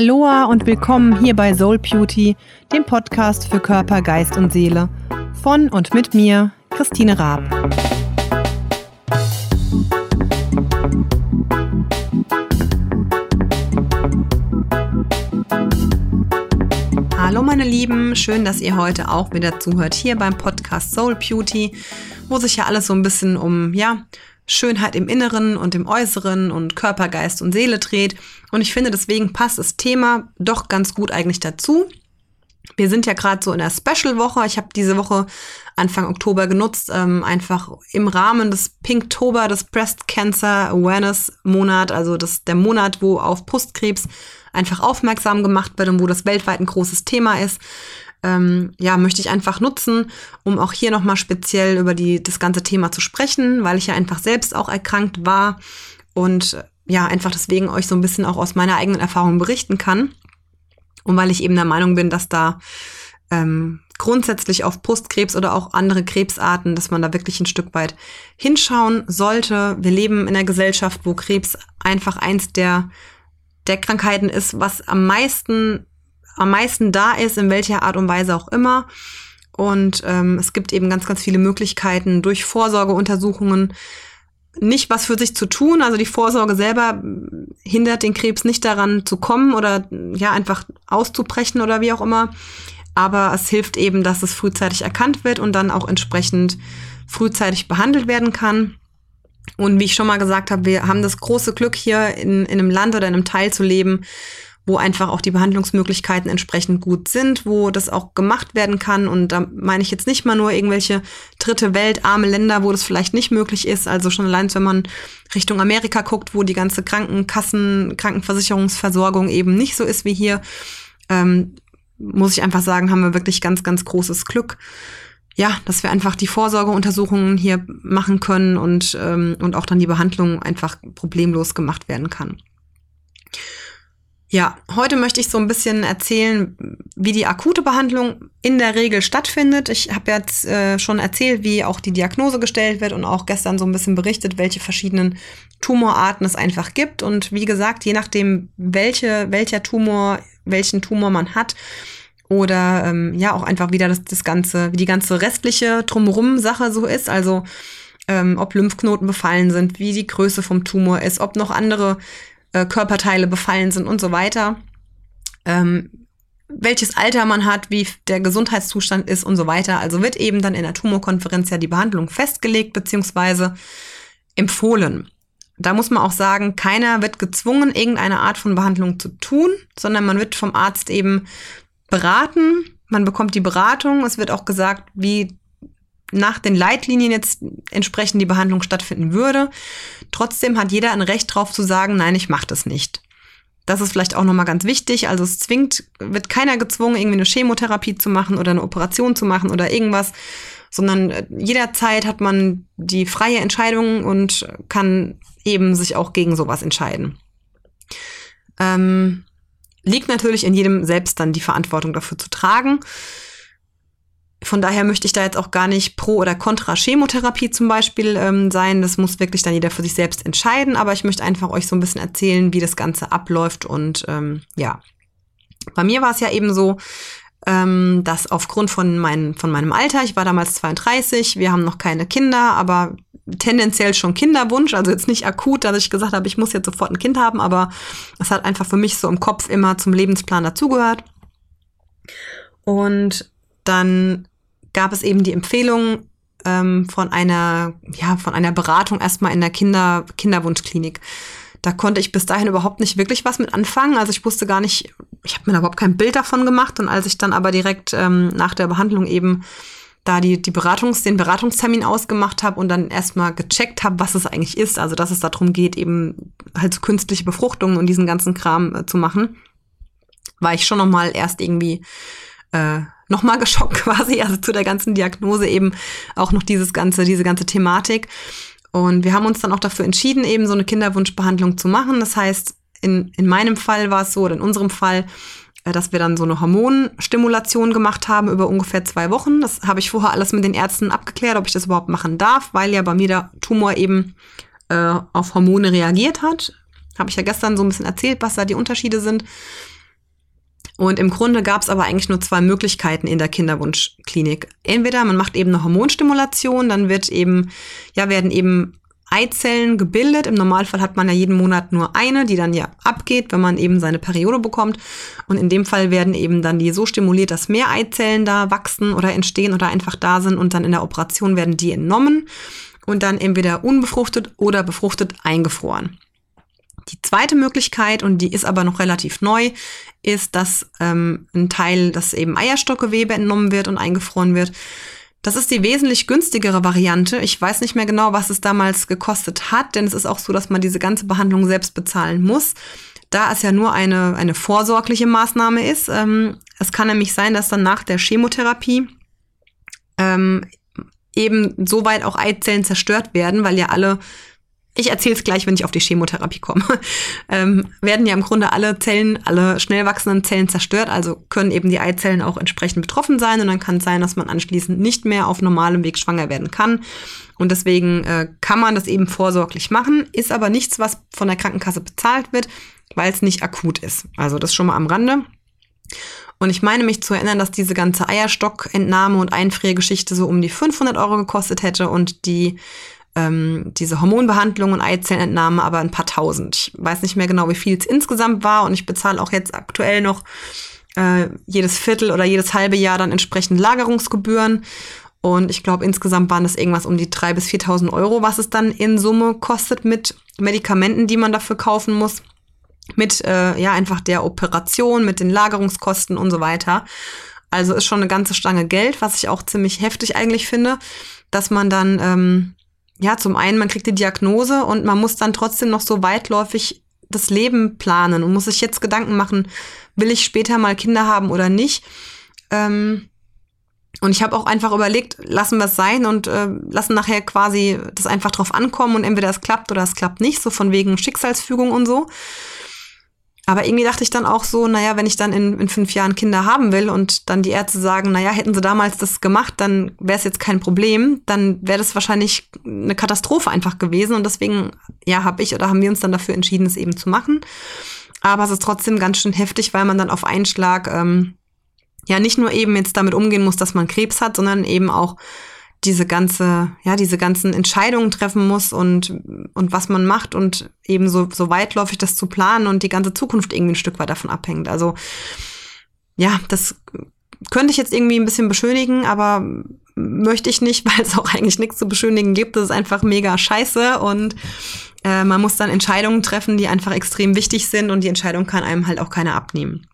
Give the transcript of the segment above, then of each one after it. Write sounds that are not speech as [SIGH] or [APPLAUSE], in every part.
Aloha und willkommen hier bei Soul Beauty, dem Podcast für Körper, Geist und Seele. Von und mit mir, Christine Raab. Hallo meine Lieben, schön, dass ihr heute auch wieder zuhört hier beim Podcast Soul Beauty, wo sich ja alles so ein bisschen um, ja, Schönheit im Inneren und im Äußeren und Körper, Geist und Seele dreht. Und ich finde, deswegen passt das Thema doch ganz gut eigentlich dazu. Wir sind ja gerade so in der Special-Woche. Ich habe diese Woche Anfang Oktober genutzt, ähm, einfach im Rahmen des Pinktober, des Breast Cancer Awareness Monat, also das, der Monat, wo auf Brustkrebs einfach aufmerksam gemacht wird und wo das weltweit ein großes Thema ist ähm, ja, möchte ich einfach nutzen, um auch hier nochmal speziell über die, das ganze Thema zu sprechen, weil ich ja einfach selbst auch erkrankt war und äh, ja, einfach deswegen euch so ein bisschen auch aus meiner eigenen Erfahrung berichten kann. Und weil ich eben der Meinung bin, dass da ähm, grundsätzlich auf Brustkrebs oder auch andere Krebsarten, dass man da wirklich ein Stück weit hinschauen sollte. Wir leben in einer Gesellschaft, wo Krebs einfach eins der, der Krankheiten ist, was am meisten am meisten da ist, in welcher Art und Weise auch immer. Und ähm, es gibt eben ganz, ganz viele Möglichkeiten durch Vorsorgeuntersuchungen nicht was für sich zu tun. Also die Vorsorge selber hindert den Krebs nicht daran zu kommen oder ja einfach auszubrechen oder wie auch immer. Aber es hilft eben, dass es frühzeitig erkannt wird und dann auch entsprechend frühzeitig behandelt werden kann. Und wie ich schon mal gesagt habe, wir haben das große Glück hier in, in einem Land oder in einem Teil zu leben, wo einfach auch die Behandlungsmöglichkeiten entsprechend gut sind, wo das auch gemacht werden kann. Und da meine ich jetzt nicht mal nur irgendwelche dritte Welt, arme Länder, wo das vielleicht nicht möglich ist. Also schon allein, wenn man Richtung Amerika guckt, wo die ganze Krankenkassen, Krankenversicherungsversorgung eben nicht so ist wie hier, ähm, muss ich einfach sagen, haben wir wirklich ganz, ganz großes Glück. Ja, dass wir einfach die Vorsorgeuntersuchungen hier machen können und, ähm, und auch dann die Behandlung einfach problemlos gemacht werden kann. Ja, heute möchte ich so ein bisschen erzählen, wie die akute Behandlung in der Regel stattfindet. Ich habe jetzt äh, schon erzählt, wie auch die Diagnose gestellt wird und auch gestern so ein bisschen berichtet, welche verschiedenen Tumorarten es einfach gibt. Und wie gesagt, je nachdem, welche, welcher Tumor, welchen Tumor man hat, oder ähm, ja auch einfach wieder das, das ganze, wie die ganze restliche drumherum Sache so ist. Also ähm, ob Lymphknoten befallen sind, wie die Größe vom Tumor ist, ob noch andere äh, Körperteile befallen sind und so weiter. Ähm, welches Alter man hat, wie der Gesundheitszustand ist und so weiter. Also wird eben dann in der Tumorkonferenz ja die Behandlung festgelegt bzw. empfohlen. Da muss man auch sagen, keiner wird gezwungen, irgendeine Art von Behandlung zu tun, sondern man wird vom Arzt eben beraten. Man bekommt die Beratung. Es wird auch gesagt, wie nach den Leitlinien jetzt entsprechend die Behandlung stattfinden würde. Trotzdem hat jeder ein Recht drauf zu sagen, nein, ich mache das nicht. Das ist vielleicht auch nochmal ganz wichtig. Also es zwingt, wird keiner gezwungen, irgendwie eine Chemotherapie zu machen oder eine Operation zu machen oder irgendwas, sondern äh, jederzeit hat man die freie Entscheidung und kann eben sich auch gegen sowas entscheiden. Ähm, liegt natürlich in jedem selbst dann die Verantwortung dafür zu tragen. Von daher möchte ich da jetzt auch gar nicht pro oder contra Chemotherapie zum Beispiel ähm, sein. Das muss wirklich dann jeder für sich selbst entscheiden. Aber ich möchte einfach euch so ein bisschen erzählen, wie das Ganze abläuft. Und ähm, ja, bei mir war es ja eben so, ähm, dass aufgrund von, mein, von meinem Alter, ich war damals 32, wir haben noch keine Kinder, aber tendenziell schon Kinderwunsch, also jetzt nicht akut, dass ich gesagt habe, ich muss jetzt sofort ein Kind haben, aber es hat einfach für mich so im Kopf immer zum Lebensplan dazugehört. Und dann gab es eben die Empfehlung ähm, von einer, ja, von einer Beratung erstmal in der Kinder, Kinderwunschklinik. Da konnte ich bis dahin überhaupt nicht wirklich was mit anfangen. Also ich wusste gar nicht, ich habe mir da überhaupt kein Bild davon gemacht. Und als ich dann aber direkt ähm, nach der Behandlung eben da die, die Beratungs-, den Beratungstermin ausgemacht habe und dann erstmal gecheckt habe, was es eigentlich ist, also dass es darum geht, eben halt so künstliche Befruchtungen und diesen ganzen Kram äh, zu machen, war ich schon nochmal erst irgendwie äh, nochmal geschockt [LAUGHS] quasi, also zu der ganzen Diagnose eben auch noch dieses ganze, diese ganze Thematik. Und wir haben uns dann auch dafür entschieden, eben so eine Kinderwunschbehandlung zu machen. Das heißt, in, in meinem Fall war es so, oder in unserem Fall, äh, dass wir dann so eine Hormonstimulation gemacht haben über ungefähr zwei Wochen. Das habe ich vorher alles mit den Ärzten abgeklärt, ob ich das überhaupt machen darf, weil ja bei mir der Tumor eben äh, auf Hormone reagiert hat. Habe ich ja gestern so ein bisschen erzählt, was da die Unterschiede sind. Und im Grunde gab es aber eigentlich nur zwei Möglichkeiten in der Kinderwunschklinik. Entweder man macht eben eine Hormonstimulation, dann wird eben, ja, werden eben Eizellen gebildet. Im Normalfall hat man ja jeden Monat nur eine, die dann ja abgeht, wenn man eben seine Periode bekommt. Und in dem Fall werden eben dann die so stimuliert, dass mehr Eizellen da wachsen oder entstehen oder einfach da sind und dann in der Operation werden die entnommen und dann entweder unbefruchtet oder befruchtet eingefroren. Die zweite Möglichkeit, und die ist aber noch relativ neu, ist, dass ähm, ein Teil, das eben Eierstockgewebe entnommen wird und eingefroren wird. Das ist die wesentlich günstigere Variante. Ich weiß nicht mehr genau, was es damals gekostet hat, denn es ist auch so, dass man diese ganze Behandlung selbst bezahlen muss. Da es ja nur eine, eine vorsorgliche Maßnahme ist. Ähm, es kann nämlich sein, dass dann nach der Chemotherapie ähm, eben soweit auch Eizellen zerstört werden, weil ja alle ich erzähle es gleich, wenn ich auf die Chemotherapie komme, [LAUGHS] ähm, werden ja im Grunde alle Zellen, alle schnell wachsenden Zellen zerstört, also können eben die Eizellen auch entsprechend betroffen sein und dann kann es sein, dass man anschließend nicht mehr auf normalem Weg schwanger werden kann. Und deswegen äh, kann man das eben vorsorglich machen, ist aber nichts, was von der Krankenkasse bezahlt wird, weil es nicht akut ist. Also das schon mal am Rande. Und ich meine mich zu erinnern, dass diese ganze Eierstockentnahme und Einfriergeschichte so um die 500 Euro gekostet hätte und die ähm, diese Hormonbehandlung und Eizellenentnahme aber ein paar tausend. Ich weiß nicht mehr genau, wie viel es insgesamt war und ich bezahle auch jetzt aktuell noch äh, jedes Viertel oder jedes halbe Jahr dann entsprechend Lagerungsgebühren. Und ich glaube, insgesamt waren das irgendwas um die 3.000 bis 4.000 Euro, was es dann in Summe kostet mit Medikamenten, die man dafür kaufen muss. Mit, äh, ja, einfach der Operation, mit den Lagerungskosten und so weiter. Also ist schon eine ganze Stange Geld, was ich auch ziemlich heftig eigentlich finde, dass man dann ähm, ja, zum einen, man kriegt die Diagnose und man muss dann trotzdem noch so weitläufig das Leben planen und muss sich jetzt Gedanken machen, will ich später mal Kinder haben oder nicht. Ähm, und ich habe auch einfach überlegt, lassen wir es sein und äh, lassen nachher quasi das einfach drauf ankommen und entweder es klappt oder es klappt nicht, so von wegen Schicksalsfügung und so. Aber irgendwie dachte ich dann auch so, naja, wenn ich dann in, in fünf Jahren Kinder haben will und dann die Ärzte sagen, naja, hätten sie damals das gemacht, dann wäre es jetzt kein Problem, dann wäre das wahrscheinlich eine Katastrophe einfach gewesen. Und deswegen, ja, habe ich oder haben wir uns dann dafür entschieden, es eben zu machen. Aber es ist trotzdem ganz schön heftig, weil man dann auf einen Schlag ähm, ja nicht nur eben jetzt damit umgehen muss, dass man Krebs hat, sondern eben auch diese ganze, ja, diese ganzen Entscheidungen treffen muss und, und was man macht und eben so, so weitläufig das zu planen und die ganze Zukunft irgendwie ein Stück weit davon abhängt. Also, ja, das könnte ich jetzt irgendwie ein bisschen beschönigen, aber möchte ich nicht, [LAUGHS] weil es auch eigentlich nichts zu beschönigen gibt. Das ist einfach mega scheiße und äh, man muss dann Entscheidungen treffen, die einfach extrem wichtig sind und die Entscheidung kann einem halt auch keiner abnehmen.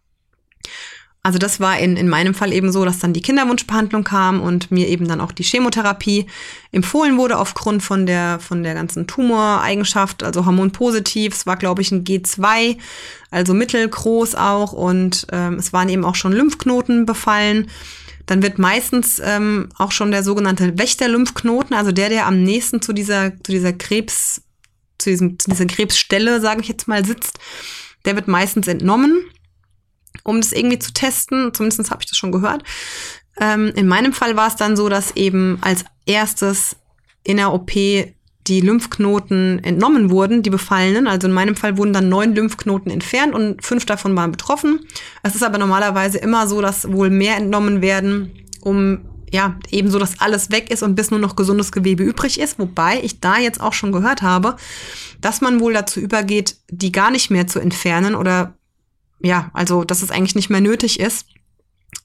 Also das war in, in meinem Fall eben so, dass dann die Kinderwunschbehandlung kam und mir eben dann auch die Chemotherapie empfohlen wurde aufgrund von der, von der ganzen Tumoreigenschaft, also hormonpositiv. Es war, glaube ich, ein G2, also mittelgroß auch und ähm, es waren eben auch schon Lymphknoten befallen. Dann wird meistens ähm, auch schon der sogenannte Wächter-Lymphknoten, also der, der am nächsten zu dieser, zu dieser Krebs, zu, diesem, zu dieser Krebsstelle, sage ich jetzt mal, sitzt, der wird meistens entnommen um das irgendwie zu testen. Zumindest habe ich das schon gehört. Ähm, in meinem Fall war es dann so, dass eben als erstes in der OP die Lymphknoten entnommen wurden, die befallenen. Also in meinem Fall wurden dann neun Lymphknoten entfernt und fünf davon waren betroffen. Es ist aber normalerweise immer so, dass wohl mehr entnommen werden, um ja, eben so, dass alles weg ist und bis nur noch gesundes Gewebe übrig ist. Wobei ich da jetzt auch schon gehört habe, dass man wohl dazu übergeht, die gar nicht mehr zu entfernen oder ja, also dass es eigentlich nicht mehr nötig ist.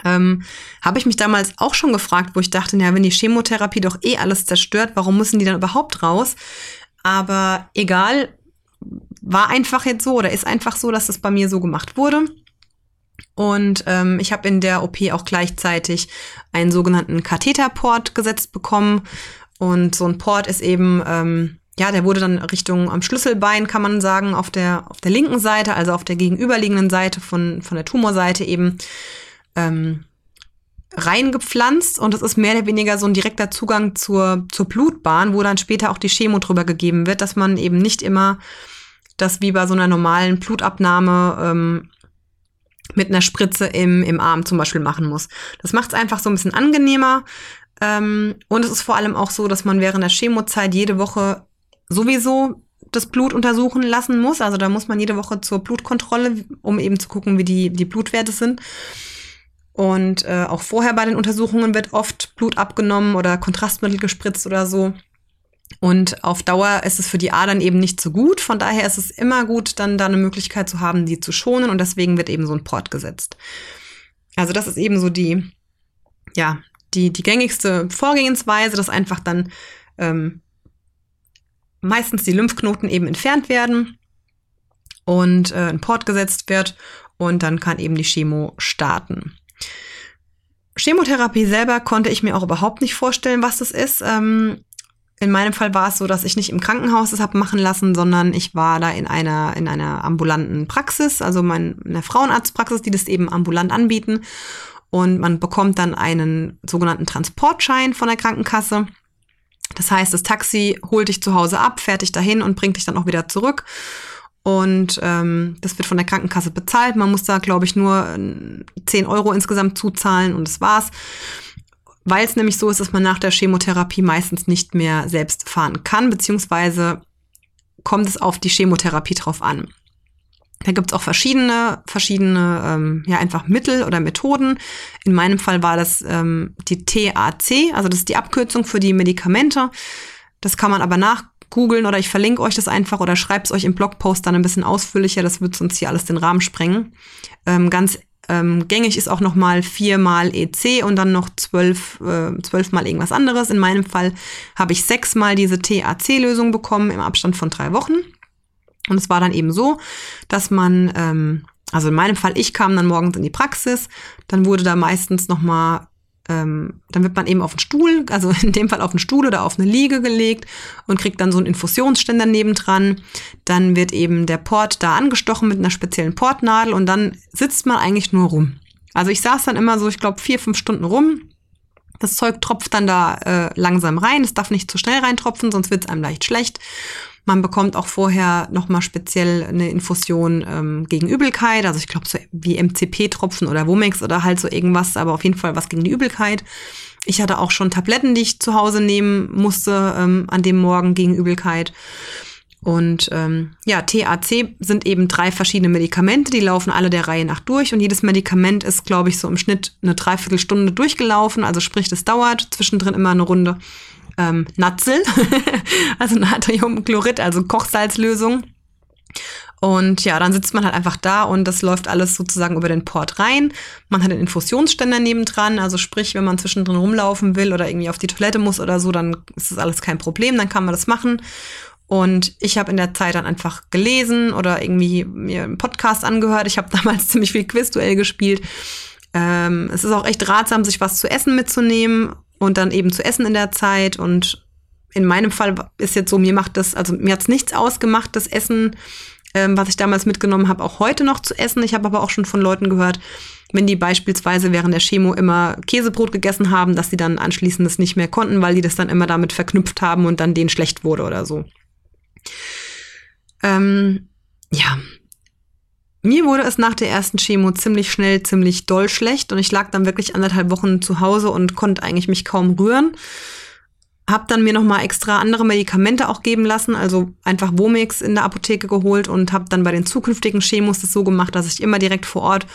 Ähm, habe ich mich damals auch schon gefragt, wo ich dachte, ja, wenn die Chemotherapie doch eh alles zerstört, warum müssen die dann überhaupt raus? Aber egal, war einfach jetzt so oder ist einfach so, dass es bei mir so gemacht wurde. Und ähm, ich habe in der OP auch gleichzeitig einen sogenannten Katheterport gesetzt bekommen. Und so ein Port ist eben ähm, ja, der wurde dann Richtung am Schlüsselbein, kann man sagen, auf der, auf der linken Seite, also auf der gegenüberliegenden Seite von, von der Tumorseite eben ähm, reingepflanzt und es ist mehr oder weniger so ein direkter Zugang zur, zur Blutbahn, wo dann später auch die Chemo drüber gegeben wird, dass man eben nicht immer das wie bei so einer normalen Blutabnahme ähm, mit einer Spritze im, im Arm zum Beispiel machen muss. Das macht es einfach so ein bisschen angenehmer. Ähm, und es ist vor allem auch so, dass man während der Chemozeit jede Woche sowieso das Blut untersuchen lassen muss. Also da muss man jede Woche zur Blutkontrolle, um eben zu gucken, wie die, die Blutwerte sind. Und äh, auch vorher bei den Untersuchungen wird oft Blut abgenommen oder Kontrastmittel gespritzt oder so. Und auf Dauer ist es für die Adern eben nicht so gut. Von daher ist es immer gut, dann da eine Möglichkeit zu haben, die zu schonen. Und deswegen wird eben so ein Port gesetzt. Also das ist eben so die, ja, die, die gängigste Vorgehensweise, dass einfach dann ähm, meistens die Lymphknoten eben entfernt werden und äh, ein Port gesetzt wird und dann kann eben die Chemo starten. Chemotherapie selber konnte ich mir auch überhaupt nicht vorstellen, was das ist. Ähm, in meinem Fall war es so, dass ich nicht im Krankenhaus das habe machen lassen, sondern ich war da in einer, in einer ambulanten Praxis, also mein, eine Frauenarztpraxis, die das eben ambulant anbieten. Und man bekommt dann einen sogenannten Transportschein von der Krankenkasse. Das heißt, das Taxi holt dich zu Hause ab, fährt dich dahin und bringt dich dann auch wieder zurück. Und ähm, das wird von der Krankenkasse bezahlt. Man muss da, glaube ich, nur 10 Euro insgesamt zuzahlen und das war's. Weil es nämlich so ist, dass man nach der Chemotherapie meistens nicht mehr selbst fahren kann, beziehungsweise kommt es auf die Chemotherapie drauf an. Da gibt's auch verschiedene, verschiedene, ähm, ja, einfach Mittel oder Methoden. In meinem Fall war das ähm, die TAC, also das ist die Abkürzung für die Medikamente. Das kann man aber nachgoogeln oder ich verlinke euch das einfach oder schreibe es euch im Blogpost dann ein bisschen ausführlicher. Das wird sonst hier alles den Rahmen sprengen. Ähm, ganz ähm, gängig ist auch noch mal viermal EC und dann noch zwölf, äh, zwölfmal irgendwas anderes. In meinem Fall habe ich sechsmal diese TAC-Lösung bekommen im Abstand von drei Wochen. Und es war dann eben so, dass man, ähm, also in meinem Fall, ich kam dann morgens in die Praxis, dann wurde da meistens nochmal, ähm, dann wird man eben auf den Stuhl, also [LAUGHS] in dem Fall auf den Stuhl oder auf eine Liege gelegt und kriegt dann so einen Infusionsständer nebendran. Dann wird eben der Port da angestochen mit einer speziellen Portnadel und dann sitzt man eigentlich nur rum. Also ich saß dann immer so, ich glaube, vier, fünf Stunden rum. Das Zeug tropft dann da äh, langsam rein. Es darf nicht zu schnell reintropfen, sonst wird es einem leicht schlecht. Man bekommt auch vorher nochmal speziell eine Infusion ähm, gegen Übelkeit. Also ich glaube so wie MCP-Tropfen oder Womex oder halt so irgendwas, aber auf jeden Fall was gegen die Übelkeit. Ich hatte auch schon Tabletten, die ich zu Hause nehmen musste ähm, an dem Morgen gegen Übelkeit. Und ähm, ja, TAC sind eben drei verschiedene Medikamente, die laufen alle der Reihe nach durch und jedes Medikament ist, glaube ich, so im Schnitt eine Dreiviertelstunde durchgelaufen. Also sprich, das dauert zwischendrin immer eine Runde ähm, Natzel, [LAUGHS] also Natriumchlorid, also Kochsalzlösung. Und ja, dann sitzt man halt einfach da und das läuft alles sozusagen über den Port rein. Man hat einen Infusionsständer nebendran, also sprich, wenn man zwischendrin rumlaufen will oder irgendwie auf die Toilette muss oder so, dann ist das alles kein Problem, dann kann man das machen. Und ich habe in der Zeit dann einfach gelesen oder irgendwie mir einen Podcast angehört. Ich habe [LAUGHS] damals ziemlich viel Quizduell gespielt. Ähm, es ist auch echt ratsam, sich was zu essen mitzunehmen und dann eben zu essen in der Zeit. Und in meinem Fall ist jetzt so, mir macht das, also mir hat's nichts ausgemacht, das Essen, ähm, was ich damals mitgenommen habe, auch heute noch zu essen. Ich habe aber auch schon von Leuten gehört, wenn die beispielsweise während der Chemo immer Käsebrot gegessen haben, dass sie dann anschließend das nicht mehr konnten, weil die das dann immer damit verknüpft haben und dann denen schlecht wurde oder so. Ähm, ja, mir wurde es nach der ersten Chemo ziemlich schnell, ziemlich doll schlecht und ich lag dann wirklich anderthalb Wochen zu Hause und konnte eigentlich mich kaum rühren. Hab dann mir nochmal extra andere Medikamente auch geben lassen, also einfach Womix in der Apotheke geholt und habe dann bei den zukünftigen Chemos das so gemacht, dass ich immer direkt vor Ort,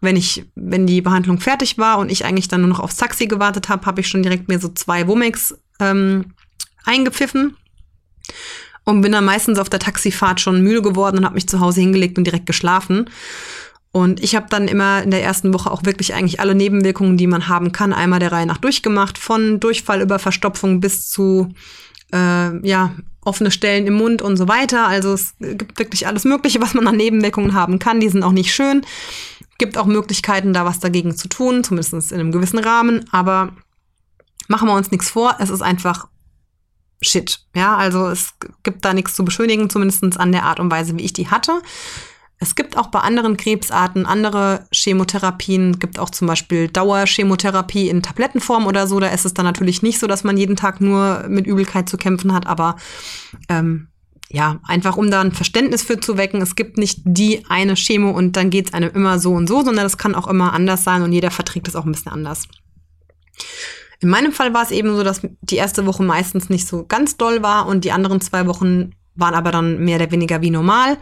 wenn ich, wenn die Behandlung fertig war und ich eigentlich dann nur noch aufs Taxi gewartet habe, habe ich schon direkt mir so zwei Womix ähm, eingepfiffen und bin dann meistens auf der Taxifahrt schon müde geworden und habe mich zu Hause hingelegt und direkt geschlafen. Und ich habe dann immer in der ersten Woche auch wirklich eigentlich alle Nebenwirkungen, die man haben kann, einmal der Reihe nach durchgemacht, von Durchfall über Verstopfung bis zu äh, ja offene Stellen im Mund und so weiter. Also es gibt wirklich alles Mögliche, was man an Nebenwirkungen haben kann. Die sind auch nicht schön. Gibt auch Möglichkeiten, da was dagegen zu tun, zumindest in einem gewissen Rahmen. Aber machen wir uns nichts vor. Es ist einfach Shit. Ja, also es gibt da nichts zu beschönigen, zumindest an der Art und Weise, wie ich die hatte. Es gibt auch bei anderen Krebsarten andere Chemotherapien, gibt auch zum Beispiel Dauerchemotherapie in Tablettenform oder so. Da ist es dann natürlich nicht so, dass man jeden Tag nur mit Übelkeit zu kämpfen hat, aber ähm, ja, einfach um da ein Verständnis für zu wecken. Es gibt nicht die eine Chemo und dann geht es einem immer so und so, sondern es kann auch immer anders sein und jeder verträgt es auch ein bisschen anders. In meinem Fall war es eben so, dass die erste Woche meistens nicht so ganz doll war und die anderen zwei Wochen waren aber dann mehr oder weniger wie normal.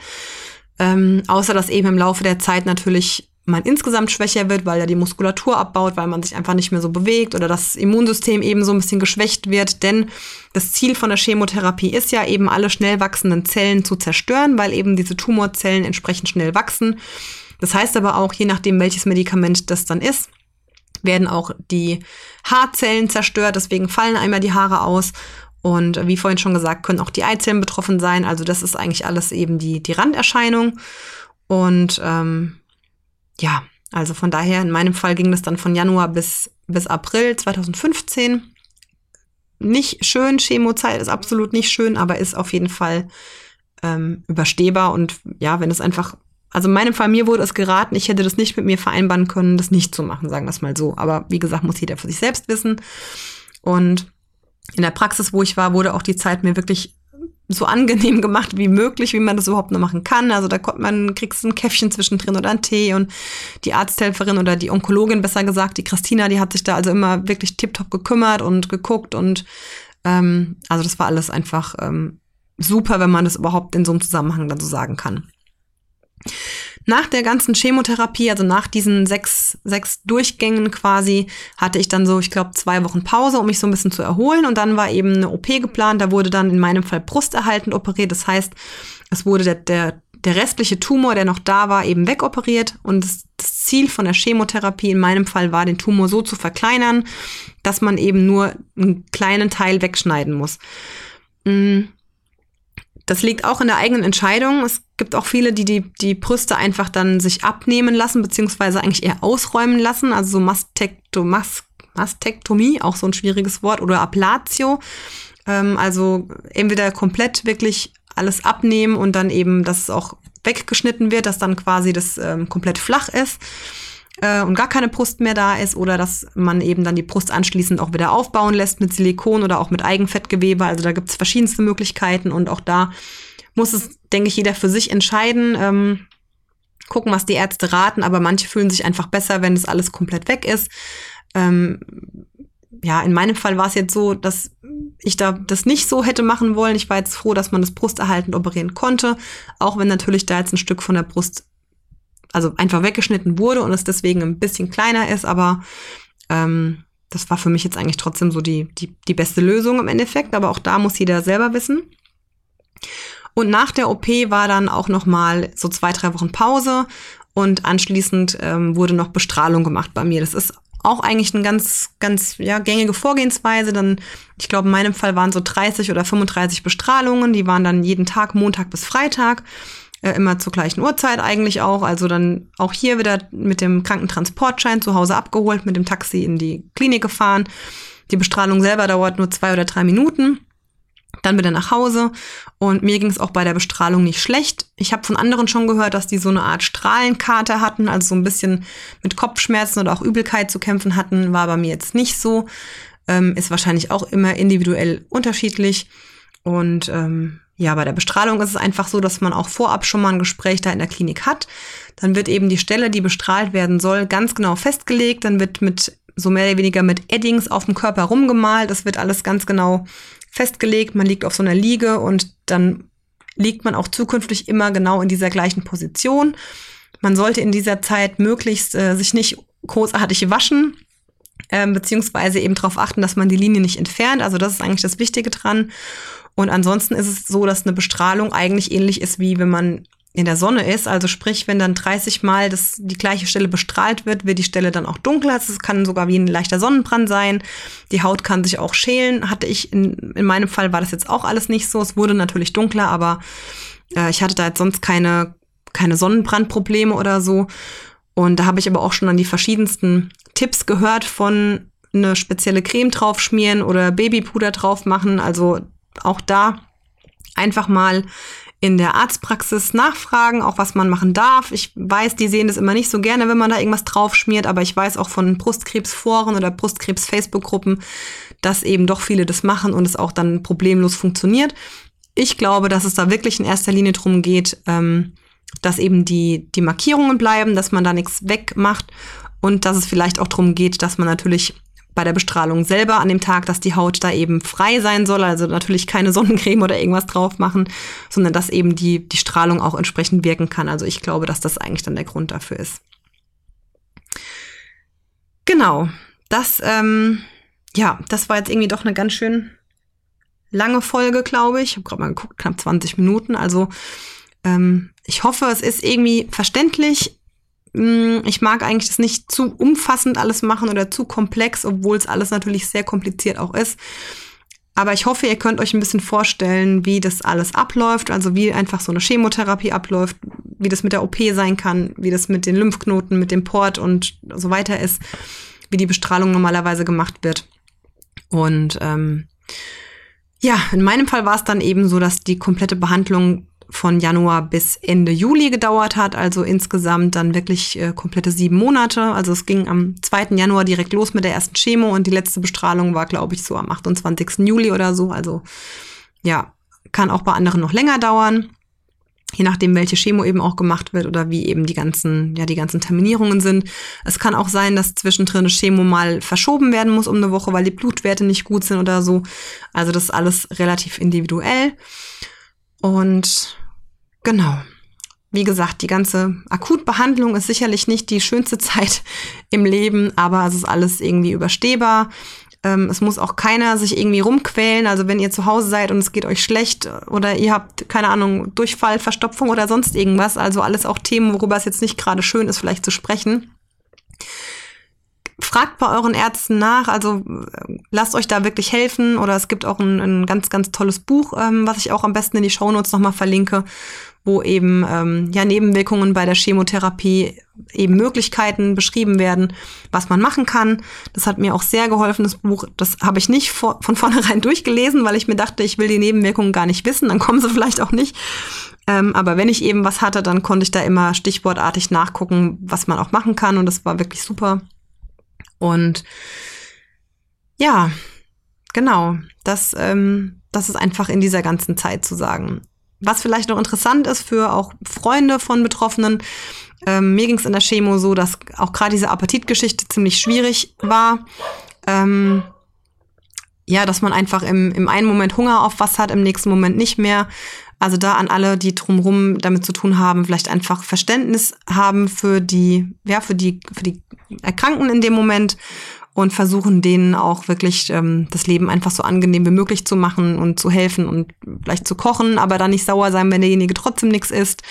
Ähm, außer dass eben im Laufe der Zeit natürlich man insgesamt schwächer wird, weil er die Muskulatur abbaut, weil man sich einfach nicht mehr so bewegt oder das Immunsystem eben so ein bisschen geschwächt wird. Denn das Ziel von der Chemotherapie ist ja eben alle schnell wachsenden Zellen zu zerstören, weil eben diese Tumorzellen entsprechend schnell wachsen. Das heißt aber auch, je nachdem, welches Medikament das dann ist, werden auch die Haarzellen zerstört, deswegen fallen einmal die Haare aus. Und wie vorhin schon gesagt, können auch die Eizellen betroffen sein. Also das ist eigentlich alles eben die, die Randerscheinung. Und ähm, ja, also von daher, in meinem Fall ging das dann von Januar bis, bis April 2015. Nicht schön, Chemozeit ist absolut nicht schön, aber ist auf jeden Fall ähm, überstehbar. Und ja, wenn es einfach, also in meinem Fall, mir wurde es geraten, ich hätte das nicht mit mir vereinbaren können, das nicht zu machen, sagen wir es mal so. Aber wie gesagt, muss jeder für sich selbst wissen. Und in der Praxis, wo ich war, wurde auch die Zeit mir wirklich so angenehm gemacht wie möglich, wie man das überhaupt nur machen kann. Also da kommt man, kriegst ein Käffchen zwischendrin oder einen Tee und die Arzthelferin oder die Onkologin, besser gesagt, die Christina, die hat sich da also immer wirklich tiptop gekümmert und geguckt und ähm, also das war alles einfach ähm, super, wenn man das überhaupt in so einem Zusammenhang dann so sagen kann. Nach der ganzen Chemotherapie, also nach diesen sechs, sechs Durchgängen quasi, hatte ich dann so, ich glaube, zwei Wochen Pause, um mich so ein bisschen zu erholen. Und dann war eben eine OP geplant. Da wurde dann in meinem Fall brusterhaltend operiert. Das heißt, es wurde der, der, der restliche Tumor, der noch da war, eben wegoperiert. Und das, das Ziel von der Chemotherapie in meinem Fall war, den Tumor so zu verkleinern, dass man eben nur einen kleinen Teil wegschneiden muss. Mm. Das liegt auch in der eigenen Entscheidung. Es gibt auch viele, die, die die Brüste einfach dann sich abnehmen lassen, beziehungsweise eigentlich eher ausräumen lassen. Also so Mastektomas, Mastektomie, auch so ein schwieriges Wort, oder Ablatio. Ähm, also entweder komplett wirklich alles abnehmen und dann eben, dass es auch weggeschnitten wird, dass dann quasi das ähm, komplett flach ist äh, und gar keine Brust mehr da ist oder dass man eben dann die Brust anschließend auch wieder aufbauen lässt mit Silikon oder auch mit Eigenfettgewebe. Also da gibt es verschiedenste Möglichkeiten und auch da muss es, denke ich, jeder für sich entscheiden. Ähm, gucken, was die Ärzte raten, aber manche fühlen sich einfach besser, wenn das alles komplett weg ist. Ähm, ja, in meinem Fall war es jetzt so, dass ich da das nicht so hätte machen wollen. Ich war jetzt froh, dass man das brusterhaltend operieren konnte, auch wenn natürlich da jetzt ein Stück von der Brust also einfach weggeschnitten wurde und es deswegen ein bisschen kleiner ist, aber ähm, das war für mich jetzt eigentlich trotzdem so die, die, die beste Lösung im Endeffekt, aber auch da muss jeder selber wissen. Und nach der OP war dann auch noch mal so zwei, drei Wochen Pause und anschließend ähm, wurde noch Bestrahlung gemacht bei mir. Das ist auch eigentlich eine ganz, ganz ja, gängige Vorgehensweise. Dann, ich glaube, in meinem Fall waren so 30 oder 35 Bestrahlungen. Die waren dann jeden Tag, Montag bis Freitag äh, immer zur gleichen Uhrzeit eigentlich auch. Also dann auch hier wieder mit dem Krankentransportschein zu Hause abgeholt, mit dem Taxi in die Klinik gefahren. Die Bestrahlung selber dauert nur zwei oder drei Minuten. Dann wieder nach Hause und mir ging es auch bei der Bestrahlung nicht schlecht. Ich habe von anderen schon gehört, dass die so eine Art Strahlenkarte hatten, also so ein bisschen mit Kopfschmerzen oder auch Übelkeit zu kämpfen hatten. War bei mir jetzt nicht so. Ähm, ist wahrscheinlich auch immer individuell unterschiedlich. Und ähm, ja, bei der Bestrahlung ist es einfach so, dass man auch vorab schon mal ein Gespräch da in der Klinik hat. Dann wird eben die Stelle, die bestrahlt werden soll, ganz genau festgelegt. Dann wird mit so mehr oder weniger mit Eddings auf dem Körper rumgemalt. Das wird alles ganz genau festgelegt. Man liegt auf so einer Liege und dann liegt man auch zukünftig immer genau in dieser gleichen Position. Man sollte in dieser Zeit möglichst äh, sich nicht großartig waschen, äh, beziehungsweise eben darauf achten, dass man die Linie nicht entfernt. Also das ist eigentlich das Wichtige dran. Und ansonsten ist es so, dass eine Bestrahlung eigentlich ähnlich ist, wie wenn man in der Sonne ist. Also sprich, wenn dann 30 Mal das, die gleiche Stelle bestrahlt wird, wird die Stelle dann auch dunkler. Es kann sogar wie ein leichter Sonnenbrand sein. Die Haut kann sich auch schälen. Hatte ich, in, in meinem Fall war das jetzt auch alles nicht so. Es wurde natürlich dunkler, aber äh, ich hatte da jetzt sonst keine, keine Sonnenbrandprobleme oder so. Und da habe ich aber auch schon an die verschiedensten Tipps gehört von eine spezielle Creme drauf schmieren oder Babypuder drauf machen. Also auch da einfach mal in der Arztpraxis nachfragen, auch was man machen darf. Ich weiß, die sehen das immer nicht so gerne, wenn man da irgendwas drauf schmiert, aber ich weiß auch von Brustkrebsforen oder Brustkrebs-Facebook-Gruppen, dass eben doch viele das machen und es auch dann problemlos funktioniert. Ich glaube, dass es da wirklich in erster Linie drum geht, ähm, dass eben die, die Markierungen bleiben, dass man da nichts wegmacht und dass es vielleicht auch drum geht, dass man natürlich bei der Bestrahlung selber an dem Tag, dass die Haut da eben frei sein soll, also natürlich keine [LAUGHS] Sonnencreme oder irgendwas drauf machen, sondern dass eben die, die Strahlung auch entsprechend wirken kann. Also ich glaube, dass das eigentlich dann der Grund dafür ist. Genau, das, ähm, ja, das war jetzt irgendwie doch eine ganz schön lange Folge, glaube ich. Ich habe gerade mal geguckt, knapp 20 Minuten. Also ähm, ich hoffe, es ist irgendwie verständlich. Hm, ich mag eigentlich das nicht zu umfassend alles machen oder zu komplex, obwohl es alles natürlich sehr kompliziert auch ist. Aber ich hoffe, ihr könnt euch ein bisschen vorstellen, wie das alles abläuft, also wie einfach so eine Chemotherapie abläuft, wie das mit der OP sein kann, wie das mit den Lymphknoten, mit dem Port und so weiter ist, wie die Bestrahlung normalerweise gemacht wird. Und ähm, ja, in meinem Fall war es dann eben so, dass die komplette Behandlung von Januar bis Ende Juli gedauert hat, also insgesamt dann wirklich äh, komplette sieben Monate. Also es ging am 2. Januar direkt los mit der ersten Chemo und die letzte Bestrahlung war, glaube ich, so am 28. Juli oder so. Also ja, kann auch bei anderen noch länger dauern je nachdem, welche Chemo eben auch gemacht wird oder wie eben die ganzen, ja, die ganzen Terminierungen sind. Es kann auch sein, dass zwischendrin eine Chemo mal verschoben werden muss um eine Woche, weil die Blutwerte nicht gut sind oder so. Also das ist alles relativ individuell. Und genau. Wie gesagt, die ganze Akutbehandlung ist sicherlich nicht die schönste [LAUGHS] Zeit im Leben, aber es ist alles irgendwie überstehbar. Ähm, es muss auch keiner sich irgendwie rumquälen. Also wenn ihr zu Hause seid und es geht euch schlecht oder ihr habt, keine Ahnung, Durchfall, Verstopfung oder sonst irgendwas. Also alles auch Themen, worüber es jetzt nicht gerade schön ist, vielleicht zu sprechen. Fragt bei euren Ärzten nach, also äh, lasst euch da wirklich helfen oder es gibt auch ein, ein ganz, ganz tolles Buch, ähm, was ich auch am besten in die Shownotes nochmal verlinke, wo eben ähm, ja Nebenwirkungen bei der Chemotherapie eben Möglichkeiten beschrieben werden, was man machen kann. Das hat mir auch sehr geholfen, das Buch. Das habe ich nicht vor, von [LAUGHS] vornherein durchgelesen, weil ich mir dachte, ich will die Nebenwirkungen gar nicht wissen, dann kommen sie vielleicht auch nicht. Ähm, aber wenn ich eben was hatte, dann konnte ich da immer stichwortartig nachgucken, was man auch machen kann und das war wirklich super. Und ja, genau, das, ähm, das ist einfach in dieser ganzen Zeit zu sagen. Was vielleicht noch interessant ist für auch Freunde von Betroffenen, ähm, mir ging es in der Chemo so, dass auch gerade diese Appetitgeschichte ziemlich schwierig war. Ähm, ja, dass man einfach im, im einen Moment Hunger auf was hat, im nächsten Moment nicht mehr. Also da an alle, die drumherum damit zu tun haben, vielleicht einfach Verständnis haben für die, ja, für die, für die Erkrankten in dem Moment und versuchen denen auch wirklich ähm, das Leben einfach so angenehm wie möglich zu machen und zu helfen und vielleicht zu kochen, aber dann nicht sauer sein, wenn derjenige trotzdem nichts isst.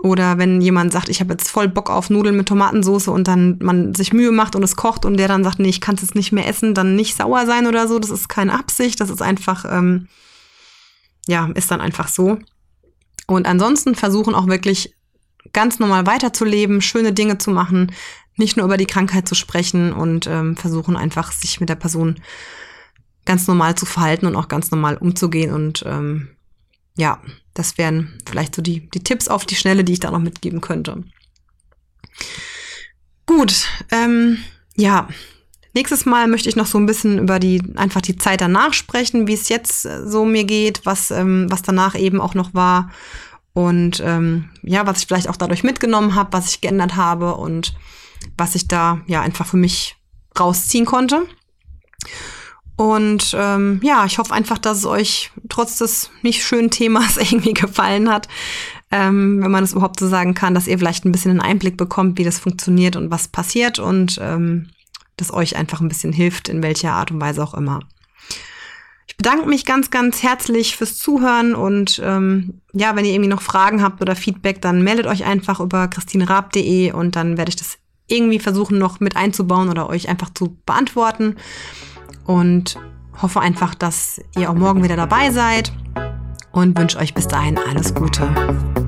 Oder wenn jemand sagt, ich habe jetzt voll Bock auf Nudeln mit Tomatensauce und dann man sich Mühe macht und es kocht und der dann sagt, nee, ich kann es jetzt nicht mehr essen, dann nicht sauer sein oder so. Das ist keine Absicht, das ist einfach, ähm, ja, ist dann einfach so. Und ansonsten versuchen auch wirklich ganz normal weiterzuleben, schöne Dinge zu machen, nicht nur über die Krankheit zu sprechen und ähm, versuchen einfach, sich mit der Person ganz normal zu verhalten und auch ganz normal umzugehen. Und ähm, ja, das wären vielleicht so die, die Tipps auf die Schnelle, die ich da noch mitgeben könnte. Gut, ähm, ja. Nächstes Mal möchte ich noch so ein bisschen über die einfach die Zeit danach sprechen, wie es jetzt so mir geht, was ähm, was danach eben auch noch war und ähm, ja, was ich vielleicht auch dadurch mitgenommen habe, was ich geändert habe und was ich da ja einfach für mich rausziehen konnte. Und ähm, ja, ich hoffe einfach, dass es euch trotz des nicht schönen Themas [LAUGHS] irgendwie gefallen hat. Ähm, wenn man es überhaupt so sagen kann, dass ihr vielleicht ein bisschen einen Einblick bekommt, wie das funktioniert und was passiert und ähm, das euch einfach ein bisschen hilft, in welcher Art und Weise auch immer. Ich bedanke mich ganz, ganz herzlich fürs Zuhören und ähm, ja, wenn ihr irgendwie noch Fragen habt oder Feedback, dann meldet euch einfach über christineraab.de und dann werde ich das irgendwie versuchen noch mit einzubauen oder euch einfach zu beantworten. Und hoffe einfach, dass ihr auch morgen wieder dabei seid und wünsche euch bis dahin alles Gute.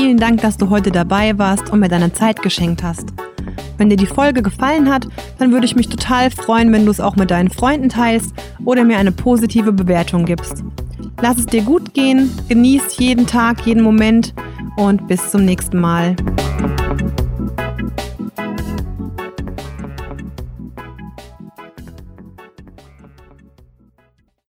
Vielen Dank, dass du heute dabei warst und mir deine Zeit geschenkt hast. Wenn dir die Folge gefallen hat, dann würde ich mich total freuen, wenn du es auch mit deinen Freunden teilst oder mir eine positive Bewertung gibst. Lass es dir gut gehen, genieß jeden Tag, jeden Moment und bis zum nächsten Mal.